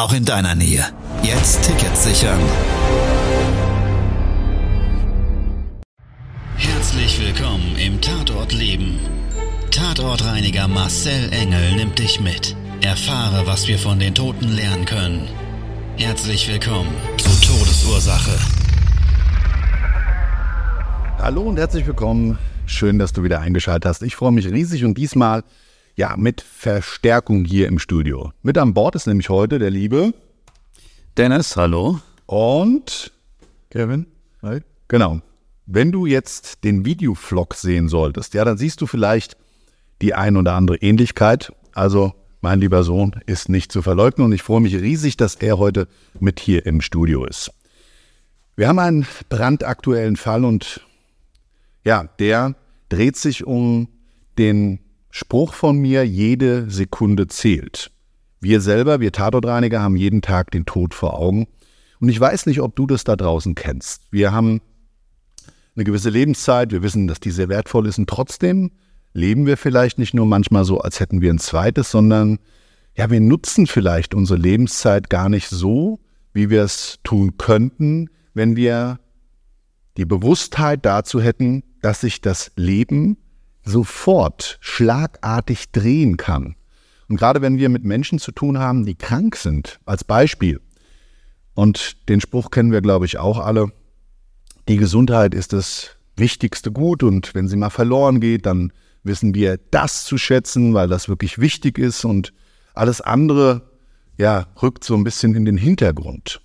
auch in deiner Nähe. Jetzt Tickets sichern. Herzlich willkommen im Tatort Leben. Tatortreiniger Marcel Engel nimmt dich mit. Erfahre, was wir von den Toten lernen können. Herzlich willkommen zu Todesursache. Hallo und herzlich willkommen. Schön, dass du wieder eingeschaltet hast. Ich freue mich riesig und diesmal ja mit Verstärkung hier im Studio. Mit an Bord ist nämlich heute der liebe Dennis, hallo. und Kevin. Hi. Genau. Wenn du jetzt den Videovlog sehen solltest, ja, dann siehst du vielleicht die ein oder andere Ähnlichkeit. Also mein lieber Sohn ist nicht zu verleugnen und ich freue mich riesig, dass er heute mit hier im Studio ist. Wir haben einen brandaktuellen Fall und ja, der dreht sich um den Spruch von mir, jede Sekunde zählt. Wir selber, wir Tatortreiniger, haben jeden Tag den Tod vor Augen. Und ich weiß nicht, ob du das da draußen kennst. Wir haben eine gewisse Lebenszeit, wir wissen, dass die sehr wertvoll ist und trotzdem leben wir vielleicht nicht nur manchmal so, als hätten wir ein zweites, sondern ja, wir nutzen vielleicht unsere Lebenszeit gar nicht so, wie wir es tun könnten, wenn wir die Bewusstheit dazu hätten, dass sich das Leben sofort schlagartig drehen kann. Und gerade wenn wir mit Menschen zu tun haben, die krank sind, als Beispiel, und den Spruch kennen wir, glaube ich, auch alle, die Gesundheit ist das wichtigste Gut und wenn sie mal verloren geht, dann wissen wir das zu schätzen, weil das wirklich wichtig ist und alles andere, ja, rückt so ein bisschen in den Hintergrund.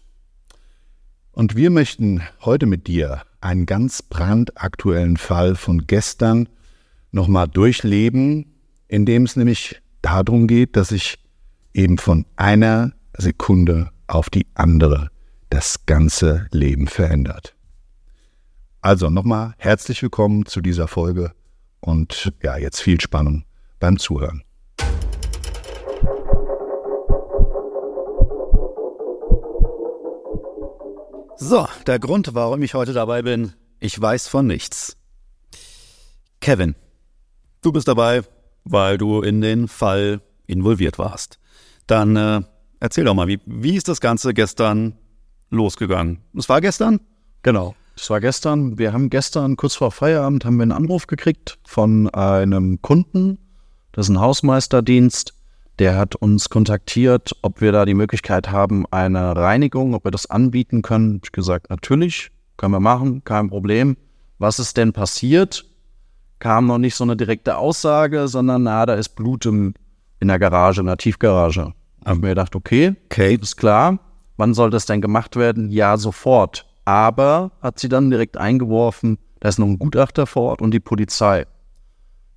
Und wir möchten heute mit dir einen ganz brandaktuellen Fall von gestern nochmal durchleben, in dem es nämlich darum geht, dass sich eben von einer Sekunde auf die andere das ganze Leben verändert. Also nochmal herzlich willkommen zu dieser Folge und ja, jetzt viel Spannung beim Zuhören. So, der Grund, warum ich heute dabei bin, ich weiß von nichts. Kevin, du bist dabei, weil du in den Fall involviert warst. Dann äh, erzähl doch mal, wie, wie ist das Ganze gestern losgegangen? Es war gestern? Genau. Es war gestern. Wir haben gestern kurz vor Feierabend haben wir einen Anruf gekriegt von einem Kunden. Das ist ein Hausmeisterdienst. Der hat uns kontaktiert, ob wir da die Möglichkeit haben, eine Reinigung, ob wir das anbieten können. Ich gesagt, natürlich, können wir machen, kein Problem. Was ist denn passiert? Kam noch nicht so eine direkte Aussage, sondern na, da ist Blut im, in der Garage, in der Tiefgarage. Haben wir gedacht, okay, Okay. ist klar. Wann soll das denn gemacht werden? Ja, sofort. Aber hat sie dann direkt eingeworfen, da ist noch ein Gutachter vor Ort und die Polizei.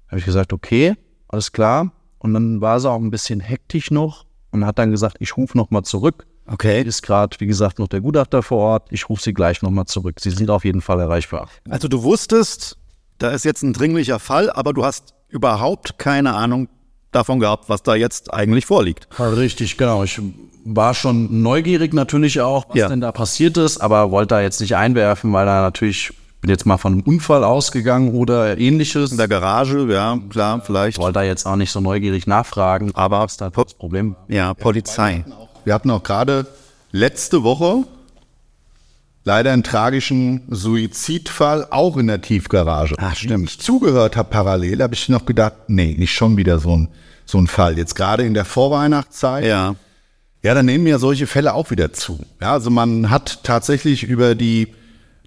Habe ich gesagt, okay, alles klar. Und dann war sie auch ein bisschen hektisch noch und hat dann gesagt, ich rufe nochmal zurück. Okay. Ist gerade, wie gesagt, noch der Gutachter vor Ort. Ich rufe sie gleich nochmal zurück. Sie sind auf jeden Fall erreichbar. Also du wusstest, da ist jetzt ein dringlicher Fall, aber du hast überhaupt keine Ahnung davon gehabt, was da jetzt eigentlich vorliegt. Richtig, genau. Ich war schon neugierig natürlich auch, was Ja. denn da passiert ist, aber wollte da jetzt nicht einwerfen, weil da natürlich, bin jetzt mal von einem Unfall ausgegangen oder ähnliches. In der Garage, ja, klar, vielleicht. wollte da jetzt auch nicht so neugierig nachfragen, Aber was da das Problem ja, Polizei. Wir hatten auch gerade letzte Woche leider einen tragischen Suizidfall, auch in der Tiefgarage. Ah, stimmt. Ich zugehört habe parallel, habe ich noch gedacht, nee, nicht schon wieder so ein, so ein Fall. Jetzt gerade in der Vorweihnachtszeit. Ja. Ja, dann nehmen ja solche Fälle auch wieder zu. Ja, also man hat tatsächlich über die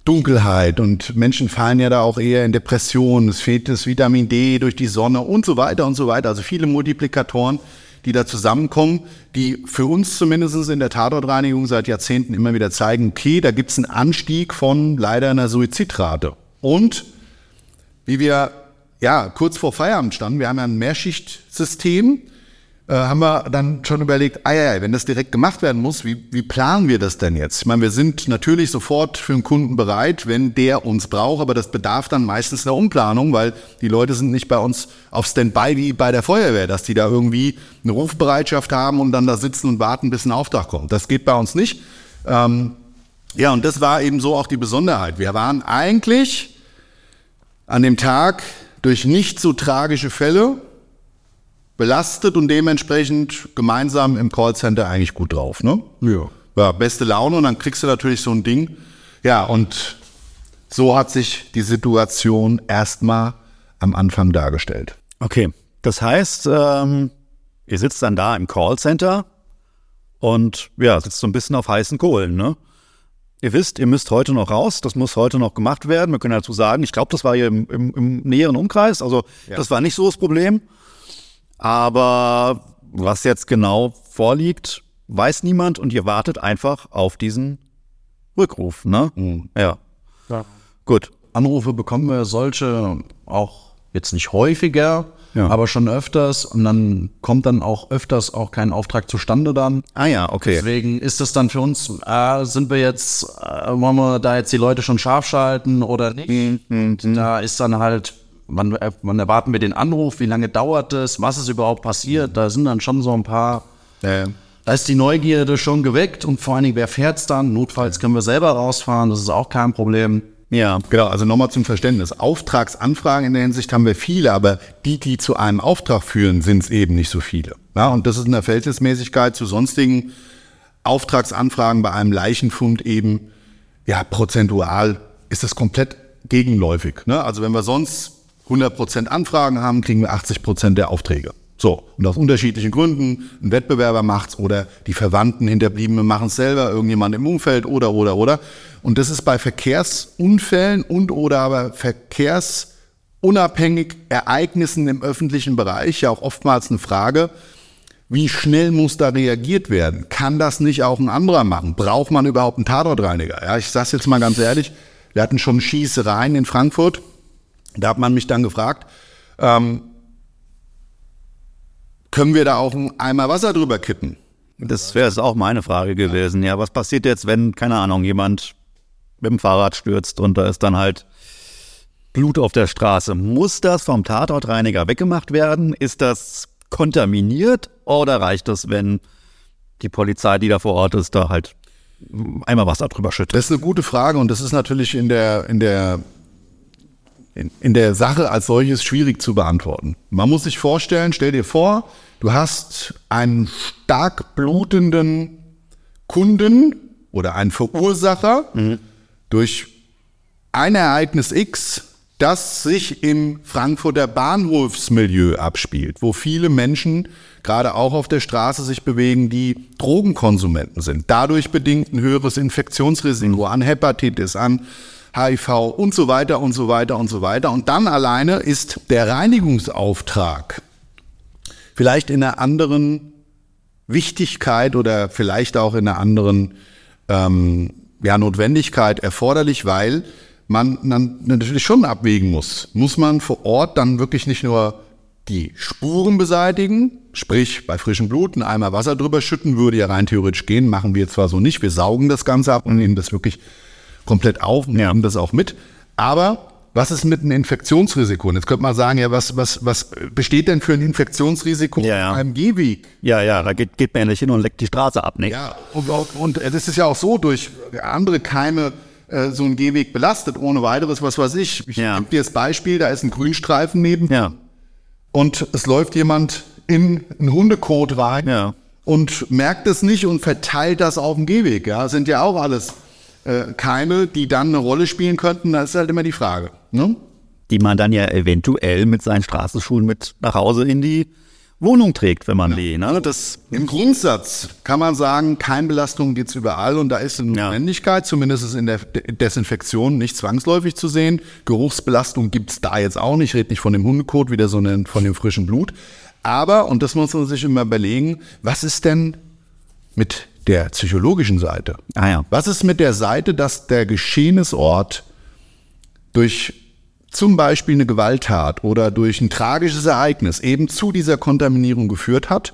Dunkelheit und Menschen fallen ja da auch eher in Depressionen. Es fehlt das Vitamin D durch die Sonne und so weiter und so weiter. Also viele Multiplikatoren, die da zusammenkommen, die für uns zumindest in der Tatortreinigung seit Jahrzehnten immer wieder zeigen, okay, da gibt es einen Anstieg von leider einer Suizidrate. Und wie wir ja kurz vor Feierabend standen, wir haben ja ein Mehrschichtsystem, äh, haben wir dann schon überlegt, ah ja, wenn das direkt gemacht werden muss, wie, wie planen wir das denn jetzt? Ich meine, wir sind natürlich sofort für den Kunden bereit, wenn der uns braucht, aber das bedarf dann meistens einer Umplanung, weil die Leute sind nicht bei uns auf Standby wie bei der Feuerwehr, dass die da irgendwie eine Rufbereitschaft haben und dann da sitzen und warten, bis ein Auftrag kommt. Das geht bei uns nicht. Ähm, ja, und das war eben so auch die Besonderheit. Wir waren eigentlich an dem Tag durch nicht so tragische Fälle belastet und dementsprechend gemeinsam im Callcenter eigentlich gut drauf. Ne? Ja. Ja, beste Laune und dann kriegst du natürlich so ein Ding. Ja, und so hat sich die Situation erstmal am Anfang dargestellt. Okay, das heißt, ähm, ihr sitzt dann da im Callcenter und ja, sitzt so ein bisschen auf heißen Kohlen, ne? Ihr wisst, ihr müsst heute noch raus, das muss heute noch gemacht werden. Wir können dazu sagen, ich glaube, das war hier im, im, im näheren Umkreis, also Ja. das war nicht so das Problem. Aber was jetzt genau vorliegt, weiß niemand und ihr wartet einfach auf diesen Rückruf, ne? Ja. Gut. Anrufe bekommen wir solche auch jetzt nicht häufiger, Ja. aber schon öfters. Und dann kommt dann auch öfters auch kein Auftrag zustande dann. Ah ja, okay. Deswegen ist das dann für uns, äh, sind wir jetzt, äh, wollen wir da jetzt die Leute schon scharf schalten oder nicht? Da ist dann halt, wann, äh, wann erwarten wir den Anruf, wie lange dauert es, was ist überhaupt passiert? Da sind dann schon so ein paar, Äh, da ist die Neugierde schon geweckt und vor allen Dingen, wer fährt's dann? Notfalls können wir selber rausfahren, das ist auch kein Problem. Ja. Genau, also nochmal zum Verständnis. Auftragsanfragen in der Hinsicht haben wir viele, aber die, die zu einem Auftrag führen, sind es eben nicht so viele. Ja, und das ist in der Verhältnismäßigkeit zu sonstigen Auftragsanfragen bei einem Leichenfund eben, ja, prozentual ist das komplett gegenläufig. Ne? Also wenn wir sonst 100% Anfragen haben, kriegen wir 80% der Aufträge. So, und aus unterschiedlichen Gründen, ein Wettbewerber macht's oder die Verwandten Hinterbliebene machen es selber, irgendjemand im Umfeld oder, oder, oder. Und das ist bei Verkehrsunfällen und oder aber verkehrsunabhängig Ereignissen im öffentlichen Bereich ja auch oftmals eine Frage, wie schnell muss da reagiert werden? Kann das nicht auch ein anderer machen? Braucht man überhaupt einen Tatortreiniger? Ja, ich sag's jetzt mal ganz ehrlich, wir hatten schon Schießereien in Frankfurt. Da hat man mich dann gefragt, ähm, können wir da auch einen Eimer Wasser drüber kippen? Das wäre auch meine Frage gewesen. Ja, was passiert jetzt, wenn, keine Ahnung, jemand mit dem Fahrrad stürzt und da ist dann halt Blut auf der Straße? Muss das vom Tatortreiniger weggemacht werden? Ist das kontaminiert oder reicht es, wenn die Polizei, die da vor Ort ist, da halt einmal Wasser drüber schüttet? Das ist eine gute Frage und das ist natürlich in der, in der, in, in der Sache als solches schwierig zu beantworten. Man muss sich vorstellen, stell dir vor, du hast einen stark blutenden Kunden oder einen Verursacher durch ein Ereignis X, das sich im Frankfurter Bahnhofsmilieu abspielt, wo viele Menschen gerade auch auf der Straße sich bewegen, die Drogenkonsumenten sind. Dadurch bedingt ein höheres Infektionsrisiko an Hepatitis, an HIV und so weiter und so weiter und so weiter. Und dann alleine ist der Reinigungsauftrag vielleicht in einer anderen Wichtigkeit oder vielleicht auch in einer anderen ähm, ja, Notwendigkeit erforderlich, weil man dann natürlich schon abwägen muss. Muss man vor Ort dann wirklich nicht nur die Spuren beseitigen, sprich bei frischem Blut einen Eimer Wasser drüber schütten, würde ja rein theoretisch gehen, machen wir zwar so nicht, wir saugen das Ganze ab und nehmen das wirklich komplett auf und nehmen das auch mit. Aber was ist mit einem Infektionsrisiko? Und jetzt könnte man sagen, ja, was, was, was besteht denn für ein Infektionsrisiko Ja, ja. beim Gehweg? Ja, ja, da geht, geht man ja nicht hin und leckt die Straße ab, ne? Ja, und, und das ist ja auch so, durch andere Keime äh, so ein Gehweg belastet, ohne weiteres, was weiß ich. Ich Ja. gebe dir das Beispiel, da ist ein Grünstreifen neben Ja, und es läuft jemand in einen Hundekot rein Ja. und merkt es nicht und verteilt das auf dem Gehweg. Ja, Das sind ja auch alles äh, Keime, die dann eine Rolle spielen könnten. Das ist halt immer die Frage. Ne? die man dann ja eventuell mit seinen Straßenschuhen mit nach Hause in die Wohnung trägt, wenn man die, ne? Das, Im Grundsatz kann man sagen, Keimbelastung gibt's überall und da ist eine Ja. Notwendigkeit, zumindest ist in der De- Desinfektion nicht zwangsläufig zu sehen. Geruchsbelastung gibt's da jetzt auch nicht. Ich rede nicht von dem Hundekot wieder, sondern von dem frischen Blut. Aber, und das muss man sich immer überlegen, was ist denn mit der psychologischen Seite? ah ja. Was ist mit der Seite, dass der Geschehnisort durch zum Beispiel eine Gewalttat oder durch ein tragisches Ereignis eben zu dieser Kontaminierung geführt hat?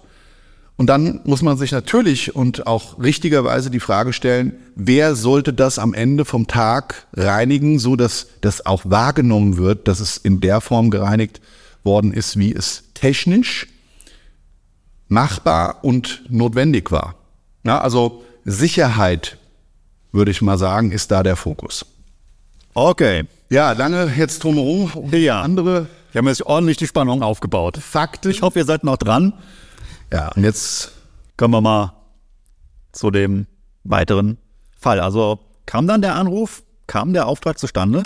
Und dann muss man sich natürlich und auch richtigerweise die Frage stellen, wer sollte das am Ende vom Tag reinigen, so dass das auch wahrgenommen wird, dass es in der Form gereinigt worden ist, wie es technisch machbar und notwendig war. Ja, also Sicherheit, würde ich mal sagen, ist da der Fokus. Okay. Ja, lange jetzt drumherum. Ja. Andere Wir haben jetzt ordentlich die Spannung aufgebaut. Fakten. Ich hoffe, ihr seid noch dran. Ja, und jetzt Kommen wir mal zu dem weiteren Fall. Also kam dann der Anruf, kam der Auftrag zustande?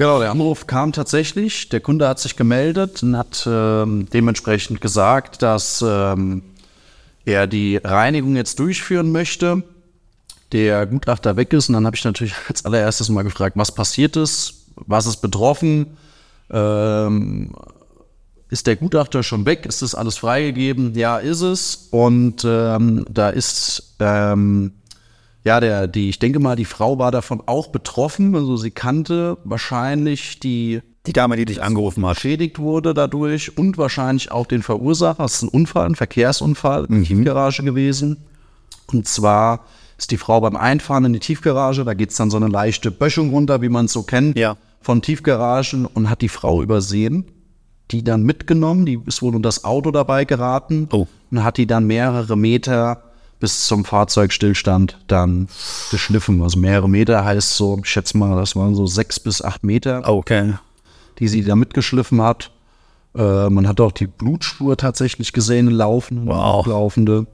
Genau, der Anruf kam tatsächlich. Der Kunde hat sich gemeldet und hat ähm, dementsprechend gesagt, dass ähm, er die Reinigung jetzt durchführen möchte. Der Gutachter weg ist und dann habe ich natürlich als allererstes mal gefragt, was passiert ist, was ist betroffen, ähm, ist der Gutachter schon weg, ist das alles freigegeben? Ja, ist es. Und ähm, da ist ähm, ja, der, die, ich denke mal, die Frau war davon auch betroffen. Also sie kannte wahrscheinlich die Die Dame, die dich angerufen hat. beschädigt wurde dadurch und wahrscheinlich auch den Verursacher. Es ist ein Unfall, ein Verkehrsunfall in der Tiefgarage gewesen. Und zwar ist die Frau beim Einfahren in die Tiefgarage, da geht's dann so eine leichte Böschung runter, wie man es so kennt, Ja. von Tiefgaragen und hat die Frau übersehen, die dann mitgenommen, die ist wohl unter das Auto dabei geraten Oh. und hat die dann mehrere Meter bis zum Fahrzeugstillstand dann geschliffen. Also mehrere Meter heißt so, ich schätze mal, das waren so sechs bis acht Meter Okay. die sie da mitgeschliffen hat. Äh, man hat auch die Blutspur tatsächlich gesehen, laufen, Wow. laufende.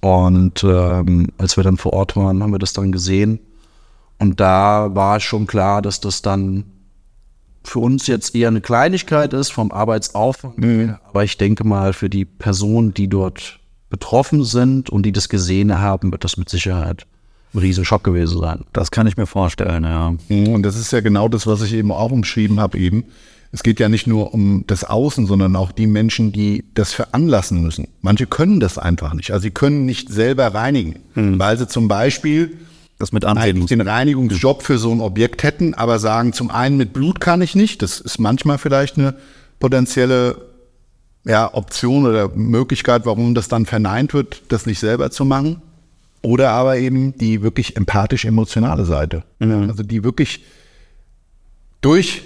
Und ähm, als wir dann vor Ort waren, haben wir das dann gesehen. Und da war schon klar, dass das dann für uns jetzt eher eine Kleinigkeit ist vom Arbeitsaufwand. Aber ich denke mal, für die Personen, die dort betroffen sind und die das gesehen haben, wird das mit Sicherheit ein Riesenschock gewesen sein. Das kann ich mir vorstellen, ja. Und das ist ja genau das, was ich eben auch umschrieben habe eben. Es geht ja nicht nur um das Außen, sondern auch die Menschen, die das veranlassen müssen. Manche können das einfach nicht. Also sie können nicht selber reinigen, weil sie zum Beispiel Das mit ansehen den Reinigungsjob für so ein Objekt hätten, aber sagen, zum einen mit Blut kann ich nicht. Das ist manchmal vielleicht eine potenzielle ja, Option oder Möglichkeit, warum das dann verneint wird, das nicht selber zu machen. Oder aber eben die wirklich empathisch-emotionale Seite. Also die wirklich durch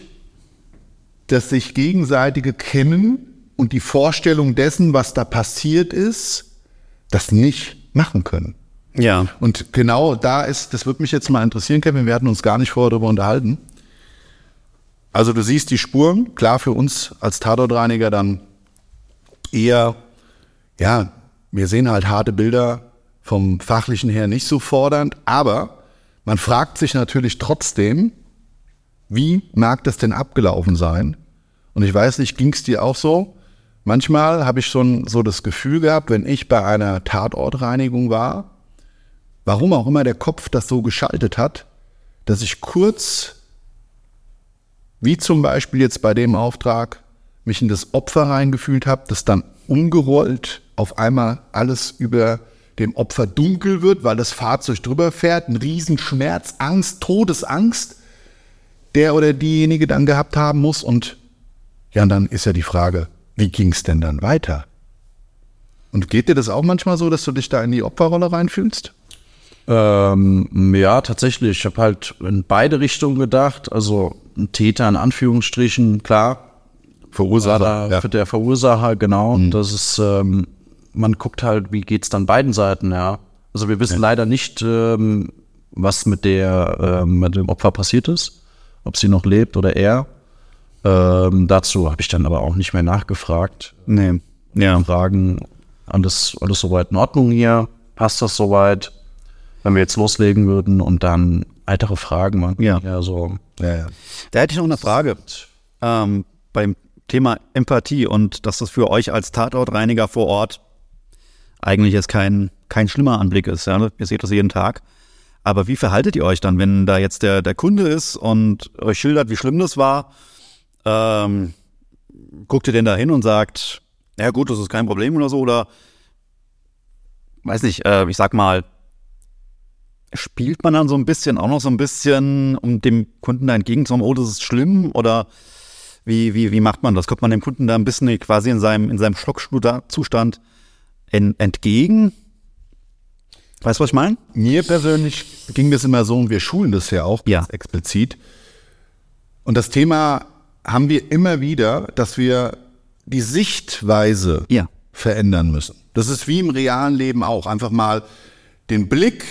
das sich gegenseitige Kennen und die Vorstellung dessen, was da passiert ist, das nicht machen können. Ja. Und genau da ist, das würde mich jetzt mal interessieren, Kevin, wir hatten uns gar nicht vorher darüber unterhalten. Also du siehst die Spuren, klar für uns als Tatortreiniger dann eher, ja, wir sehen halt harte Bilder vom fachlichen her nicht so fordernd, aber man fragt sich natürlich trotzdem, wie mag das denn abgelaufen sein? Und ich weiß nicht, ging es dir auch so? Manchmal habe ich schon so das Gefühl gehabt, wenn ich bei einer Tatortreinigung war, warum auch immer der Kopf das so geschaltet hat, dass ich kurz, wie zum Beispiel jetzt bei dem Auftrag, mich in das Opfer reingefühlt habe, das dann umgerollt, auf einmal alles über dem Opfer dunkel wird, weil das Fahrzeug drüber fährt, ein Riesenschmerz, Angst, Todesangst, der oder diejenige dann gehabt haben muss. Und ja, und dann ist ja die Frage, wie ging es denn dann weiter? Und geht dir das auch manchmal so, dass du dich da in die Opferrolle reinfühlst? Ähm, ja, tatsächlich. Ich habe halt in beide Richtungen gedacht. Also ein Täter in Anführungsstrichen, klar. Verursacher, Äh, ja. Für der Verursacher, genau. Das ist, ähm, man guckt halt, wie geht's dann beiden Seiten, ja. Also wir wissen leider nicht, ähm, was mit der, ähm, mit dem Opfer passiert ist, ob sie noch lebt oder er. Ähm, dazu habe ich dann aber auch nicht mehr nachgefragt. Nee. Ja. Fragen, alles, alles soweit in Ordnung hier? Passt das soweit? Wenn wir jetzt loslegen würden und dann weitere Fragen machen. Ja. ja so. Ja, ja. Da hätte ich noch eine Frage ähm, beim Thema Empathie und dass das für euch als Tatortreiniger vor Ort eigentlich jetzt kein, kein schlimmer Anblick ist. Ja? Ihr seht das jeden Tag. Aber wie verhaltet ihr euch dann, wenn da jetzt der, der Kunde ist und euch schildert, wie schlimm das war? Ähm, guckt ihr denn da hin und sagt, ja gut, das ist kein Problem oder so? Oder weiß nicht, äh, ich sag mal, spielt man dann so ein bisschen, auch noch so ein bisschen, um dem Kunden da entgegenzukommen, oh, das ist schlimm? Oder Wie, wie, wie macht man das? Kommt man dem Kunden da ein bisschen quasi in seinem, in seinem Schockzustand entgegen? Weißt du, was ich meine? Mir persönlich ging das immer so und wir schulen das ja auch ja. explizit. Und das Thema haben wir immer wieder, dass wir die Sichtweise ja. verändern müssen. Das ist wie im realen Leben auch. Einfach mal den Blick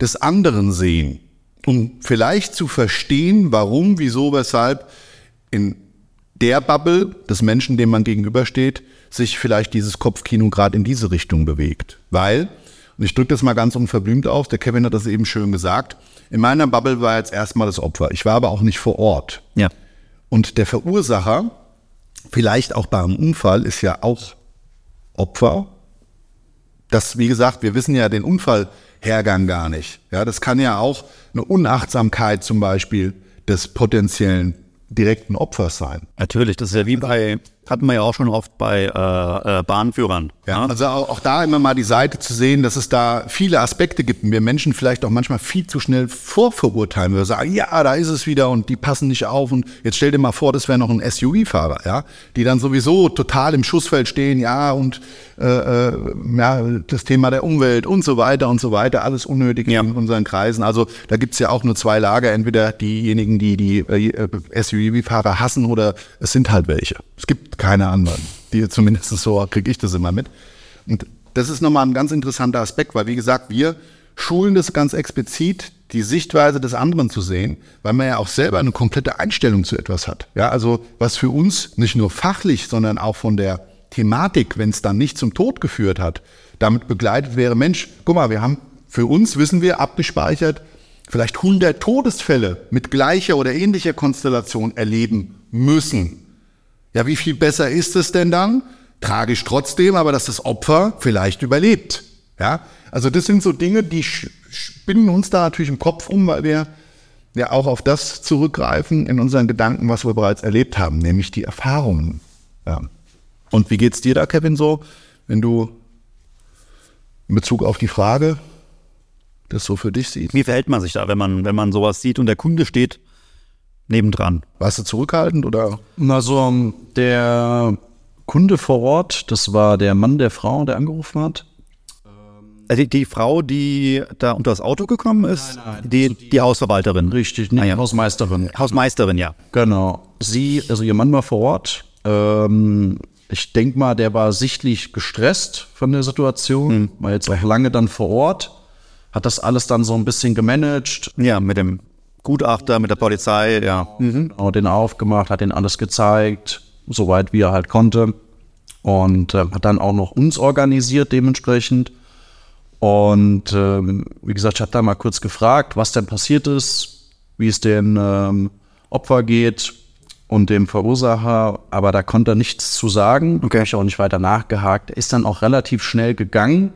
des anderen sehen, um vielleicht zu verstehen, warum, wieso, weshalb in der Bubble des Menschen, dem man gegenübersteht, sich vielleicht dieses Kopfkino gerade in diese Richtung bewegt. Weil, und ich drücke das mal ganz unverblümt aus, der Kevin hat das eben schön gesagt, in meiner Bubble war jetzt erstmal das Opfer. Ich war aber auch nicht vor Ort. Ja. Und der Verursacher, vielleicht auch beim Unfall, ist ja auch Opfer. Das, wie gesagt, wir wissen ja den Unfallhergang gar nicht. Ja, das kann ja auch eine Unachtsamkeit zum Beispiel des potenziellen direkten Opfers sein. Natürlich, das ist ja wie bei, hatten wir ja auch schon oft bei äh, äh, Bahnführern. Ja, also auch, auch, da immer mal die Seite zu sehen, dass es da viele Aspekte gibt und wir Menschen vielleicht auch manchmal viel zu schnell vorverurteilen. Wir sagen, ja, da ist es wieder und die passen nicht auf und jetzt stell dir mal vor, das wäre noch ein SUV-Fahrer, ja, die dann sowieso total im Schussfeld stehen, ja, und äh, äh, ja, das Thema der Umwelt und so weiter und so weiter, alles unnötig ja. in unseren Kreisen. Also da gibt's ja auch nur zwei Lager, entweder diejenigen, die die äh, SUV-Fahrer hassen oder es sind halt welche. Es gibt keine anderen. Die zumindest so kriege ich das immer mit. Und das ist nochmal ein ganz interessanter Aspekt, weil wie gesagt, wir schulen das ganz explizit, die Sichtweise des anderen zu sehen, weil man ja auch selber eine komplette Einstellung zu etwas hat. Ja, also was für uns nicht nur fachlich, sondern auch von der Thematik, wenn es dann nicht zum Tod geführt hat, damit begleitet wäre, Mensch, guck mal, wir haben für uns, wissen wir, abgespeichert, vielleicht 100 Todesfälle mit gleicher oder ähnlicher Konstellation erleben müssen. Ja, wie viel besser ist es denn dann? Tragisch trotzdem, aber dass das Opfer vielleicht überlebt. Ja, also das sind so Dinge, die spinnen uns da natürlich im Kopf um, weil wir ja auch auf das zurückgreifen in unseren Gedanken, was wir bereits erlebt haben, nämlich die Erfahrungen. Ja. Und wie geht's dir da, Kevin, so, wenn du in Bezug auf die Frage das so für dich siehst? Wie verhält man sich da, wenn man, wenn man sowas sieht und der Kunde steht nebendran. Warst du zurückhaltend oder? Also der Kunde vor Ort, das war der Mann der Frau, der angerufen hat. Also die, die Frau, die da unter das Auto gekommen ist, nein, nein, die, also die, die, Hausverwalterin. Richtig, nee, ah, ja. Hausmeisterin. Hausmeisterin, ja. Genau. Sie, also ihr Mann war vor Ort. Ähm, ich denke mal, der war sichtlich gestresst von der Situation, mhm. war jetzt auch lange dann vor Ort, hat das alles dann so ein bisschen gemanagt. Ja, mit dem Gutachter mit der Polizei, ja. Mhm. Und den aufgemacht, hat den alles gezeigt, soweit wie er halt konnte. Und äh, hat dann auch noch uns organisiert dementsprechend. Und ähm, wie gesagt, ich habe da mal kurz gefragt, was denn passiert ist, wie es dem ähm, Opfer geht und dem Verursacher, aber da konnte er nichts zu sagen. Okay. Ich auch nicht weiter nachgehakt. Er ist dann auch relativ schnell gegangen.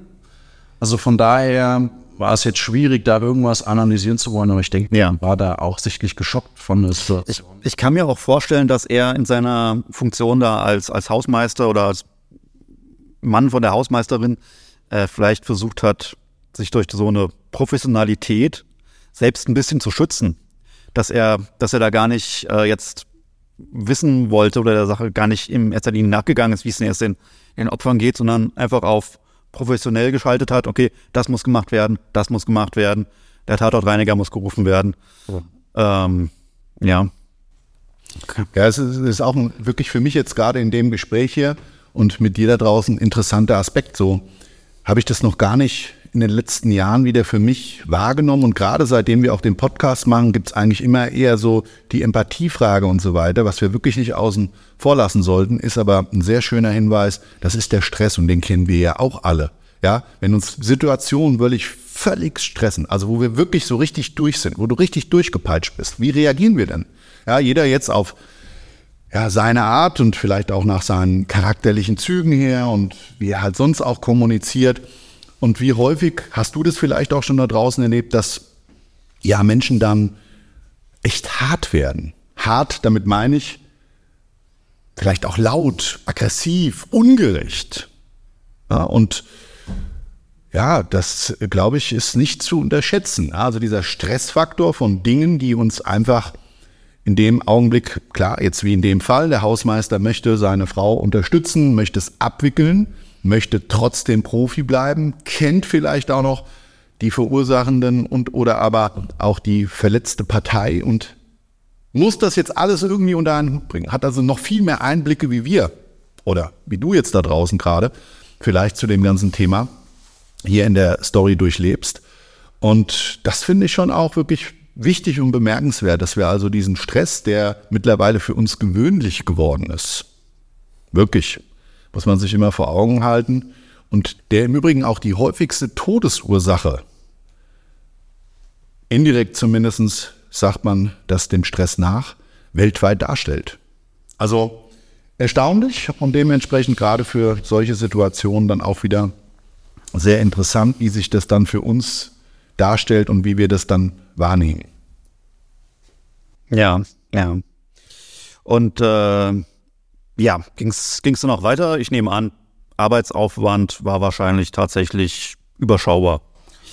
Also von daher war es jetzt schwierig, da irgendwas analysieren zu wollen, aber ich denke, ja. war da auch sichtlich geschockt von der Situation. Ich, ich, kann mir auch vorstellen, dass er in seiner Funktion da als, als Hausmeister oder als Mann von der Hausmeisterin äh, vielleicht versucht hat, sich durch so eine Professionalität selbst ein bisschen zu schützen. Dass er, dass er da gar nicht äh, jetzt wissen wollte oder der Sache gar nicht im erster Linie nachgegangen ist, wie es denn jetzt den, den Opfern geht, sondern einfach auf professionell geschaltet hat, okay, das muss gemacht werden, das muss gemacht werden, der Tatortreiniger muss gerufen werden. Ja. Ähm, ja. Okay. Ja, es ist, es ist auch ein, wirklich für mich jetzt gerade in dem Gespräch hier und mit dir da draußen interessanter Aspekt. So habe ich das noch gar nicht in den letzten Jahren wieder für mich wahrgenommen. Und gerade seitdem wir auch den Podcast machen, gibt es eigentlich immer eher so die Empathiefrage und so weiter. Was wir wirklich nicht außen vor lassen sollten, ist aber ein sehr schöner Hinweis, das ist der Stress und den kennen wir ja auch alle. Ja, wenn uns Situationen wirklich völlig stressen, also wo wir wirklich so richtig durch sind, wo du richtig durchgepeitscht bist, wie reagieren wir denn? Ja, jeder jetzt auf ja, seine Art und vielleicht auch nach seinen charakterlichen Zügen her und wie er halt sonst auch kommuniziert. Und wie häufig hast du das vielleicht auch schon da draußen erlebt, dass ja Menschen dann echt hart werden? Hart, damit meine ich vielleicht auch laut, aggressiv, ungerecht. Ja, und ja, das glaube ich ist nicht zu unterschätzen. Also dieser Stressfaktor von Dingen, die uns einfach in dem Augenblick, klar, jetzt wie in dem Fall, der Hausmeister möchte seine Frau unterstützen, möchte es abwickeln, möchte trotzdem Profi bleiben, kennt vielleicht auch noch die Verursachenden und oder aber auch die verletzte Partei und muss das jetzt alles irgendwie unter einen Hut bringen. Hat also noch viel mehr Einblicke wie wir oder wie du jetzt da draußen gerade vielleicht zu dem ganzen Thema hier in der Story durchlebst. Und das finde ich schon auch wirklich wichtig und bemerkenswert, dass wir also diesen Stress, der mittlerweile für uns gewöhnlich geworden ist, wirklich, muss man sich immer vor Augen halten, und der im Übrigen auch die häufigste Todesursache, indirekt zumindest sagt man das dem Stress nach, weltweit darstellt. Also erstaunlich und dementsprechend gerade für solche Situationen dann auch wieder sehr interessant, wie sich das dann für uns darstellt und wie wir das dann wahrnehmen. Ja, ja. Und äh, ja, ging es dann noch weiter? Ich nehme an, Arbeitsaufwand war wahrscheinlich tatsächlich überschaubar.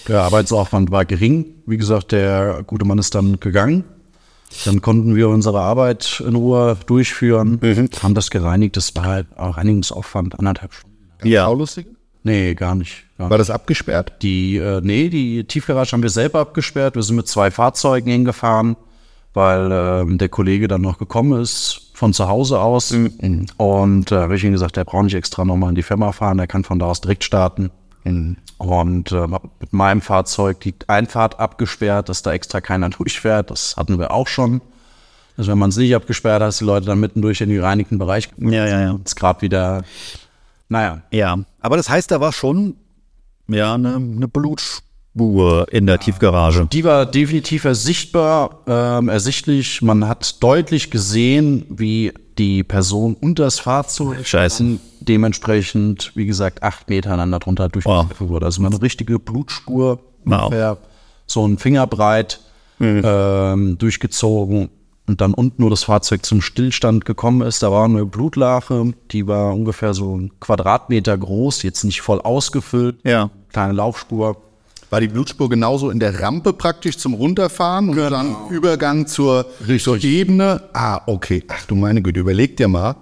Der Arbeitsaufwand war gering. Wie gesagt, der gute Mann ist dann gegangen. Dann konnten wir unsere Arbeit in Ruhe durchführen, mhm. haben das gereinigt. Das war halt auch Reinigungsaufwand, anderthalb Stunden. Ja. Saulustige? Nee, gar nicht. Gar war das abgesperrt? Die, äh, nee, die Tiefgarage haben wir selber abgesperrt. Wir sind mit zwei Fahrzeugen hingefahren, weil äh, der Kollege dann noch gekommen ist von zu Hause aus. Mhm. Und äh, habe ich ihm gesagt, der braucht nicht extra nochmal in die Firma fahren, der kann von da aus direkt starten. Mhm. Und äh, mit meinem Fahrzeug die Einfahrt abgesperrt, dass da extra keiner durchfährt. Das hatten wir auch schon. Also wenn man es nicht abgesperrt hat, die Leute dann mitten durch in den gereinigten Bereich. Ja, ja, ja. Jetzt gerade wieder naja. Ja, aber das heißt, da war schon ja eine, eine Blutspur in der Tiefgarage. Die war definitiv ersichtbar, ähm, ersichtlich. Man hat deutlich gesehen, wie die Person unter das Fahrzeug Scheiße. dementsprechend, wie gesagt, acht Meter aneinander drunter durchgeführt wow. wurde. Also eine richtige Blutspur, wow. ungefähr so ein Fingerbreit mhm. ähm, durchgezogen und dann unten nur das Fahrzeug zum Stillstand gekommen ist. Da war eine Blutlache, die war ungefähr so ein Quadratmeter groß, jetzt nicht voll ausgefüllt. Ja. Kleine Laufspur. War die Blutspur genauso in der Rampe praktisch zum Runterfahren und genau. dann Übergang zur, zur Ebene? Ah, okay. Ach du meine Güte, überleg dir mal.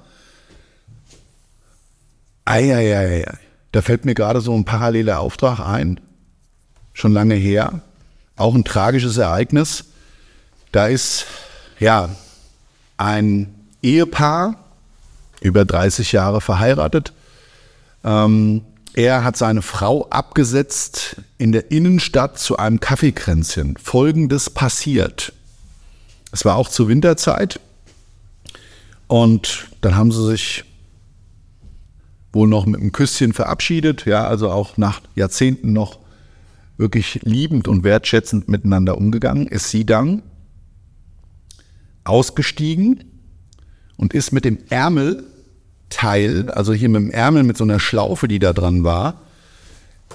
Eieiei. Da fällt mir gerade so ein paralleler Auftrag ein. Schon lange her. Auch ein tragisches Ereignis. Da ist ja, ein Ehepaar, über 30 Jahre verheiratet. Ähm, er hat seine Frau abgesetzt in der Innenstadt zu einem Kaffeekränzchen. Folgendes passiert. Es war auch zur Winterzeit. Und dann haben sie sich wohl noch mit einem Küsschen verabschiedet. Ja, also auch nach Jahrzehnten noch wirklich liebend und wertschätzend miteinander umgegangen. Ist sie dann ausgestiegen und ist mit dem Ärmelteil, also hier mit dem Ärmel mit so einer Schlaufe, die da dran war,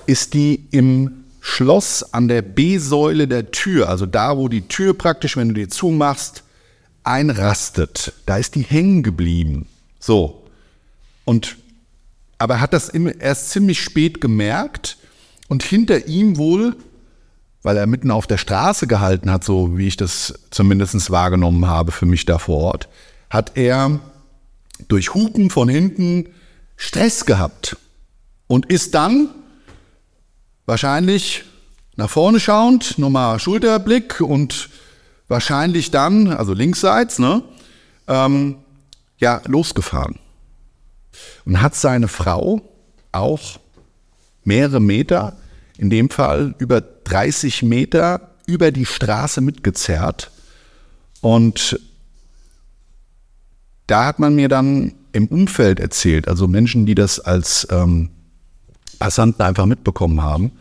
ist die im Schloss an der B-Säule der Tür, also da, wo die Tür praktisch, wenn du die zumachst, einrastet. Da ist die hängen geblieben. So. Und, aber hat das erst ziemlich spät gemerkt und hinter ihm wohl weil er mitten auf der Straße gehalten hat, so wie ich das zumindest wahrgenommen habe für mich da vor Ort, hat er durch Hupen von hinten Stress gehabt und ist dann wahrscheinlich nach vorne schauend, nochmal Schulterblick und wahrscheinlich dann, also linksseits, ne, ähm, ja, losgefahren. Und hat seine Frau auch mehrere Meter in dem Fall über 30 Meter über die Straße mitgezerrt. Und da hat man mir dann im Umfeld erzählt, also Menschen, die das als ähm, Passanten einfach mitbekommen haben,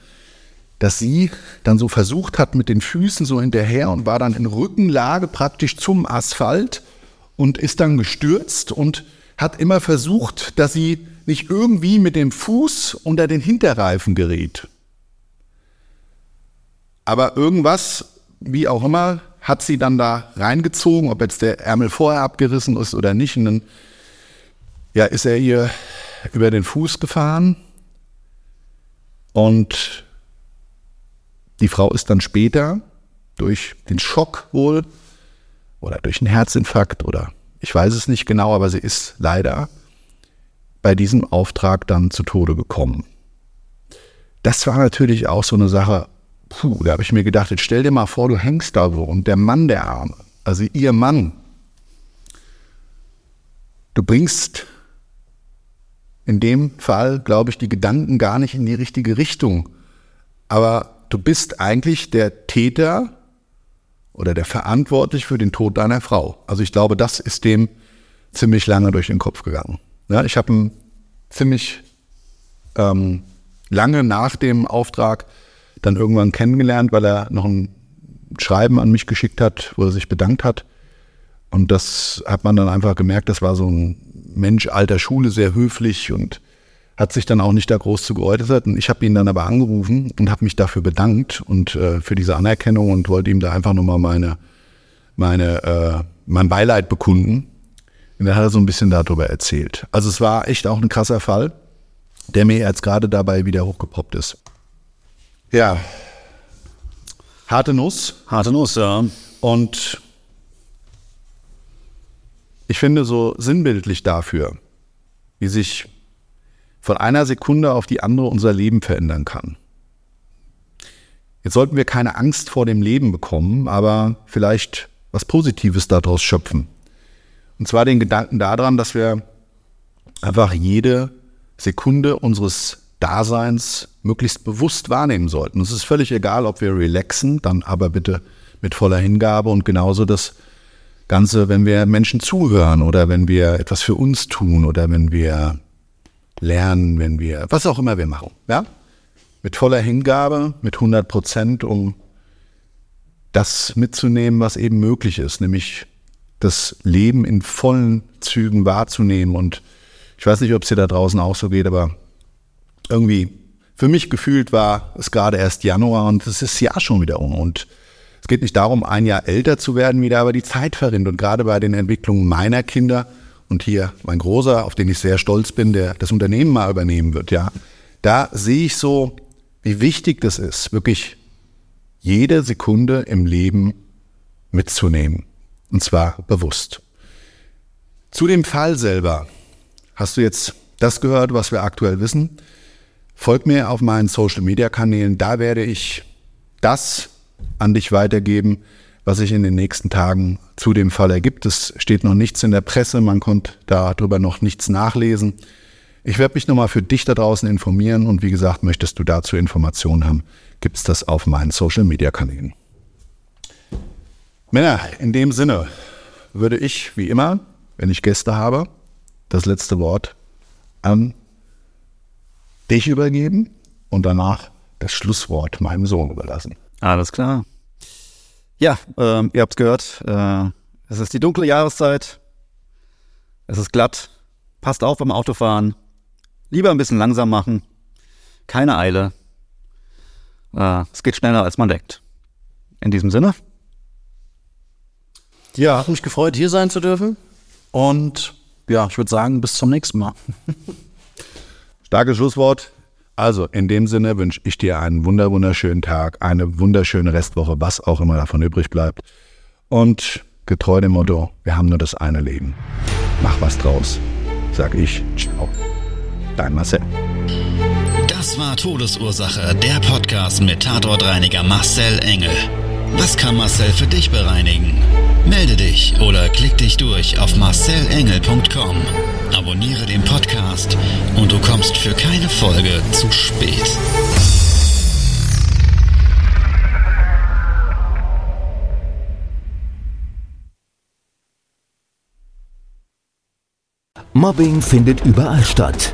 dass sie dann so versucht hat mit den Füßen so hinterher und war dann in Rückenlage praktisch zum Asphalt und ist dann gestürzt und hat immer versucht, dass sie nicht irgendwie mit dem Fuß unter den Hinterreifen gerät. Aber irgendwas, wie auch immer, hat sie dann da reingezogen, ob jetzt der Ärmel vorher abgerissen ist oder nicht. Und dann ja, ist er ihr über den Fuß gefahren. Und die Frau ist dann später durch den Schock wohl oder durch einen Herzinfarkt oder ich weiß es nicht genau, aber sie ist leider bei diesem Auftrag dann zu Tode gekommen. Das war natürlich auch so eine Sache, puh, da habe ich mir gedacht, jetzt stell dir mal vor, du hängst da so und der Mann der Arme, also ihr Mann, du bringst in dem Fall, glaube ich, die Gedanken gar nicht in die richtige Richtung. Aber du bist eigentlich der Täter oder der verantwortlich für den Tod deiner Frau. Also ich glaube, das ist dem ziemlich lange durch den Kopf gegangen. Ja, ich habe ihn ziemlich ähm, lange nach dem Auftrag dann irgendwann kennengelernt, weil er noch ein Schreiben an mich geschickt hat, wo er sich bedankt hat. Und das hat man dann einfach gemerkt, das war so ein Mensch alter Schule, sehr höflich und hat sich dann auch nicht da groß zu geäußert. Und ich habe ihn dann aber angerufen und habe mich dafür bedankt und äh, für diese Anerkennung und wollte ihm da einfach nochmal meine, meine, äh, mein Beileid bekunden. Und dann hat er so ein bisschen darüber erzählt. Also es war echt auch ein krasser Fall, der mir jetzt gerade dabei wieder hochgepoppt ist. Ja. Harte Nuss. Harte Nuss, ja. Und ich finde so sinnbildlich dafür, wie sich von einer Sekunde auf die andere unser Leben verändern kann. Jetzt sollten wir keine Angst vor dem Leben bekommen, aber vielleicht was Positives daraus schöpfen. Und zwar den Gedanken daran, dass wir einfach jede Sekunde unseres Daseins möglichst bewusst wahrnehmen sollten. Es ist völlig egal, ob wir relaxen, dann aber bitte mit voller Hingabe und genauso das Ganze, wenn wir Menschen zuhören oder wenn wir etwas für uns tun oder wenn wir lernen, wenn wir, was auch immer wir machen, ja? Mit voller Hingabe, mit 100 Prozent, um das mitzunehmen, was eben möglich ist, nämlich das Leben in vollen Zügen wahrzunehmen. Und ich weiß nicht, ob es dir da draußen auch so geht, aber irgendwie für mich gefühlt war es gerade erst Januar und es ist ja schon wieder um. Und geht nicht darum, ein Jahr älter zu werden wieder, aber die Zeit verrinnt. Und gerade bei den Entwicklungen meiner Kinder und hier mein Großer, auf den ich sehr stolz bin, der das Unternehmen mal übernehmen wird, ja, da sehe ich so, wie wichtig das ist, wirklich jede Sekunde im Leben mitzunehmen. Und zwar bewusst. Zu dem Fall selber hast du jetzt das gehört, was wir aktuell wissen. Folg mir auf meinen Social-Media-Kanälen, da werde ich das an dich weitergeben, was sich in den nächsten Tagen zu dem Fall ergibt. Es steht noch nichts in der Presse, man konnte darüber noch nichts nachlesen. Ich werde mich nochmal für dich da draußen informieren und wie gesagt, möchtest du dazu Informationen haben, gibt es das auf meinen Social-Media-Kanälen. Männer, in dem Sinne würde ich, wie immer, wenn ich Gäste habe, das letzte Wort an dich übergeben und danach das Schlusswort meinem Sohn überlassen. Alles klar. Ja, ähm, ihr habt es gehört. Äh, es ist die dunkle Jahreszeit. Es ist glatt. Passt auf beim Autofahren. Lieber ein bisschen langsam machen. Keine Eile. Äh, es geht schneller, als man denkt. In diesem Sinne. Ja, hat mich gefreut, hier sein zu dürfen. Und ja, ich würde sagen, bis zum nächsten Mal. Starkes Schlusswort. Also in dem Sinne wünsche ich dir einen wunder wunderschönen Tag, eine wunderschöne Restwoche, was auch immer davon übrig bleibt. Und getreu dem Motto, wir haben nur das eine Leben. Mach was draus. Sag ich, ciao. Dein Marcel. Das war Todesursache, der Podcast mit Tatortreiniger Marcel Engel. Was kann Marcel für dich bereinigen? Melde dich oder klick dich durch auf marcelengel.com. Abonniere den Podcast und du kommst für keine Folge zu spät. Mobbing findet überall statt.